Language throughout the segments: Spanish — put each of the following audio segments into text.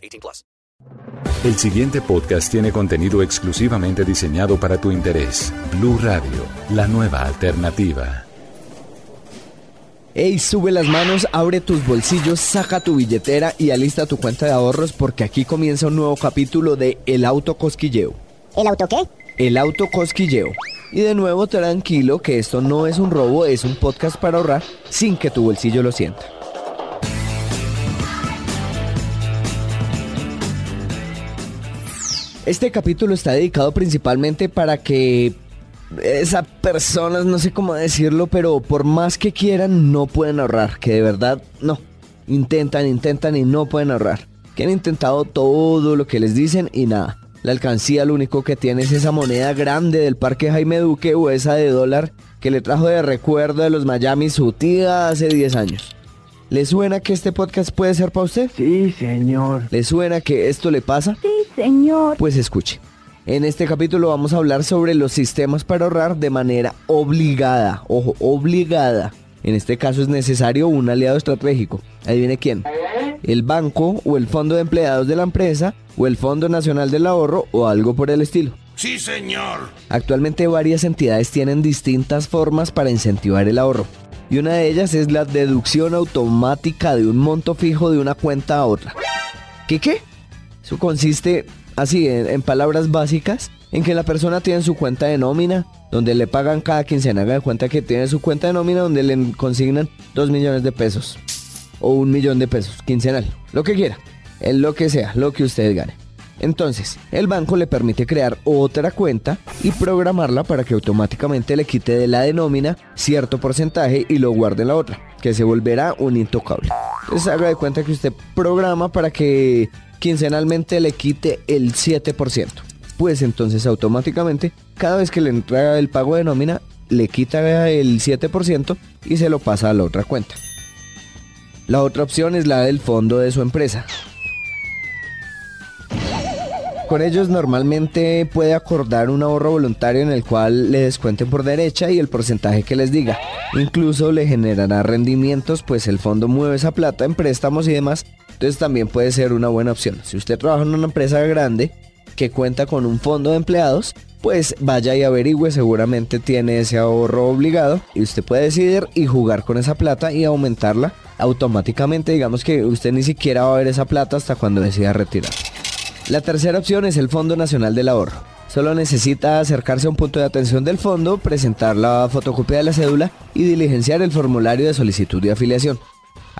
18 plus. El siguiente podcast tiene contenido exclusivamente diseñado para tu interés. Blue Radio, la nueva alternativa. Ey, sube las manos, abre tus bolsillos, saca tu billetera y alista tu cuenta de ahorros porque aquí comienza un nuevo capítulo de El Auto Cosquilleo. ¿El auto qué? El Auto Cosquilleo. Y de nuevo tranquilo que esto no es un robo, es un podcast para ahorrar sin que tu bolsillo lo sienta. Este capítulo está dedicado principalmente para que esas personas, no sé cómo decirlo, pero por más que quieran, no pueden ahorrar. Que de verdad, no. Intentan, intentan y no pueden ahorrar. Que han intentado todo lo que les dicen y nada. La alcancía lo único que tiene es esa moneda grande del Parque Jaime Duque o esa de dólar que le trajo de recuerdo de los Miami su tía hace 10 años. ¿Le suena que este podcast puede ser para usted? Sí, señor. ¿Le suena que esto le pasa? Sí, señor. Pues escuche. En este capítulo vamos a hablar sobre los sistemas para ahorrar de manera obligada. Ojo, obligada. En este caso es necesario un aliado estratégico. Adivine quién. El banco o el fondo de empleados de la empresa o el Fondo Nacional del Ahorro o algo por el estilo. Sí, señor. Actualmente varias entidades tienen distintas formas para incentivar el ahorro. Y una de ellas es la deducción automática de un monto fijo de una cuenta a otra. ¿Qué qué? Eso consiste, así, en, palabras básicas, en que la persona tiene su cuenta de nómina, donde le pagan cada quincena. Haga de cuenta que tiene su cuenta de nómina donde le consignan 2 millones de pesos. O un millón de pesos, quincenal. Lo que quiera. En lo que sea, lo que usted gane. Entonces, el banco le permite crear otra cuenta y programarla para que automáticamente le quite de la de nómina cierto porcentaje y lo guarde en la otra, que se volverá un intocable. Entonces haga de cuenta que usted programa para que quincenalmente le quite el 7%. Pues entonces automáticamente, cada vez que le entrega el pago de nómina, le quita el 7% y se lo pasa a la otra cuenta. La otra opción es la del fondo de su empresa. Con ellos normalmente puede acordar un ahorro voluntario en el cual le descuenten por derecha y el porcentaje que les diga. Incluso le generará rendimientos pues el fondo mueve esa plata en préstamos y demás. Entonces también puede ser una buena opción. Si usted trabaja en una empresa grande que cuenta con un fondo de empleados, pues vaya y averigüe, seguramente tiene ese ahorro obligado y usted puede decidir y jugar con esa plata y aumentarla automáticamente. Digamos que usted ni siquiera va a ver esa plata hasta cuando decida retirar. La tercera opción es el Fondo Nacional del Ahorro. Solo necesita acercarse a un punto de atención del fondo, presentar la fotocopia de la cédula y diligenciar el formulario de solicitud de afiliación.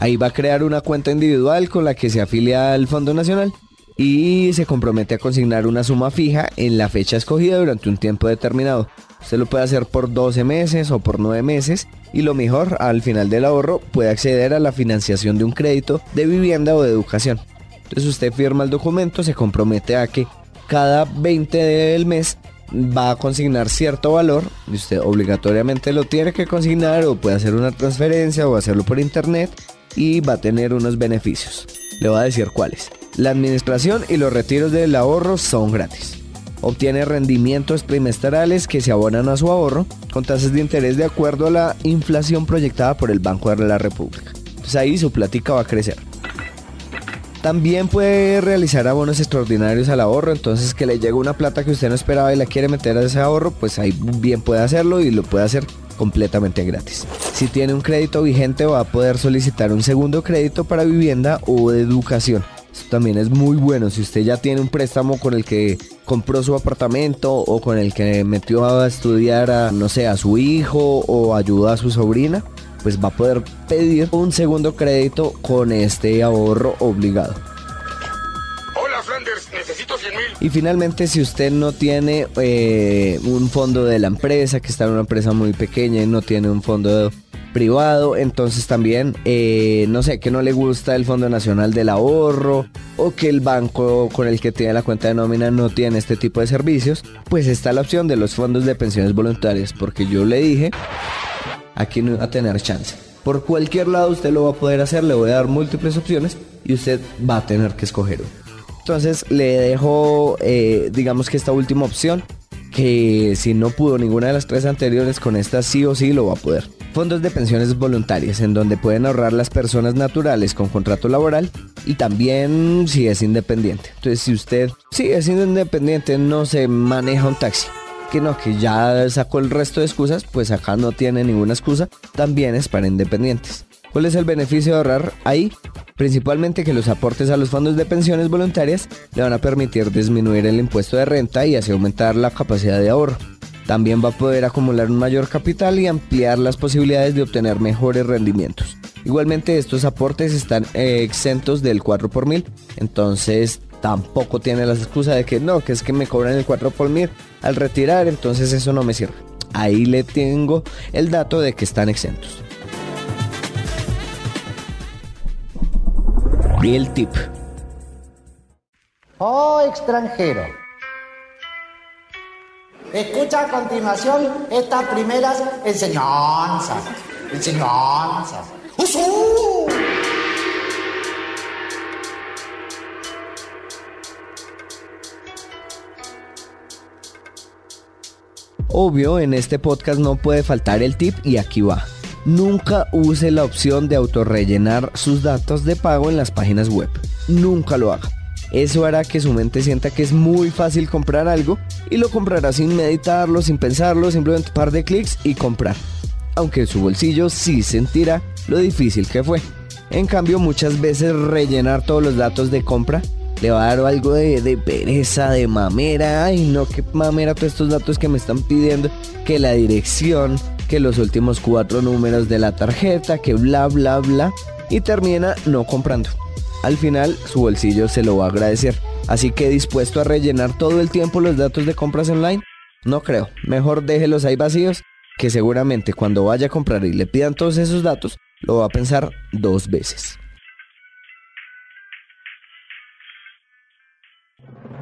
Ahí va a crear una cuenta individual con la que se afilia al Fondo Nacional y se compromete a consignar una suma fija en la fecha escogida durante un tiempo determinado. Usted lo puede hacer por 12 meses o por 9 meses y lo mejor, al final del ahorro puede acceder a la financiación de un crédito de vivienda o de educación. Entonces usted firma el documento, se compromete a que cada 20 del mes va a consignar cierto valor y usted obligatoriamente lo tiene que consignar o puede hacer una transferencia o hacerlo por internet y va a tener unos beneficios. Le voy a decir cuáles. La administración y los retiros del ahorro son gratis. Obtiene rendimientos trimestrales que se abonan a su ahorro con tasas de interés de acuerdo a la inflación proyectada por el Banco de la República. Entonces ahí su plática va a crecer. También puede realizar abonos extraordinarios al ahorro, entonces que le llega una plata que usted no esperaba y la quiere meter a ese ahorro, pues ahí bien puede hacerlo y lo puede hacer completamente gratis. Si tiene un crédito vigente va a poder solicitar un segundo crédito para vivienda o educación. Esto también es muy bueno. Si usted ya tiene un préstamo con el que compró su apartamento o con el que metió a estudiar a, no sé, a su hijo o ayuda a su sobrina, pues va a poder pedir un segundo crédito con este ahorro obligado. Hola, Flanders. Necesito 100 mil. Y finalmente, si usted no tiene eh, un fondo de la empresa, que está en una empresa muy pequeña y no tiene un fondo privado, entonces también, eh, no sé, que no le gusta el Fondo Nacional del Ahorro o que el banco con el que tiene la cuenta de nómina no tiene este tipo de servicios, pues está la opción de los fondos de pensiones voluntarias, porque yo le dije, aquí no va a tener chance. Por cualquier lado usted lo va a poder hacer, le voy a dar múltiples opciones y usted va a tener que escoger una. Entonces le dejo, eh, digamos que esta última opción, que si no pudo ninguna de las tres anteriores, con esta sí o sí lo va a poder. Fondos de pensiones voluntarias, en donde pueden ahorrar las personas naturales con contrato laboral y también si es independiente. Entonces, si usted sí es independiente, no se maneja un taxi, que no, que ya sacó el resto de excusas, pues acá no tiene ninguna excusa, también es para independientes. ¿Cuál es el beneficio de ahorrar ahí? Principalmente que los aportes a los fondos de pensiones voluntarias le van a permitir disminuir el impuesto de renta y así aumentar la capacidad de ahorro. También va a poder acumular un mayor capital y ampliar las posibilidades de obtener mejores rendimientos. Igualmente estos aportes están eh, exentos del 4 por mil, entonces tampoco tiene la excusa de que no, que es que me cobran el 4 por mil al retirar, entonces eso no me sirve. Ahí le tengo el dato de que están exentos. Y el tip. Oh extranjero. Escucha a continuación estas primeras enseñanzas. Enseñanzas. ¡Usú! Obvio, en este podcast no puede faltar el tip y aquí va. Nunca use la opción de autorrellenar sus datos de pago en las páginas web. Nunca lo haga. Eso hará que su mente sienta que es muy fácil comprar algo y lo comprará sin meditarlo, sin pensarlo, simplemente un par de clics y comprar. Aunque su bolsillo sí sentirá lo difícil que fue. En cambio, muchas veces rellenar todos los datos de compra le va a dar algo de, de, pereza, de mamera. Ay, no, qué mamera todos estos datos que me están pidiendo. Que la dirección, que los últimos cuatro números de la tarjeta, que bla, bla, bla. Y termina no comprando. Al final, su bolsillo se lo va a agradecer. Así que dispuesto a rellenar todo el tiempo los datos de compras online, no creo. Mejor déjelos ahí vacíos, que seguramente cuando vaya a comprar y le pidan todos esos datos, lo va a pensar dos veces.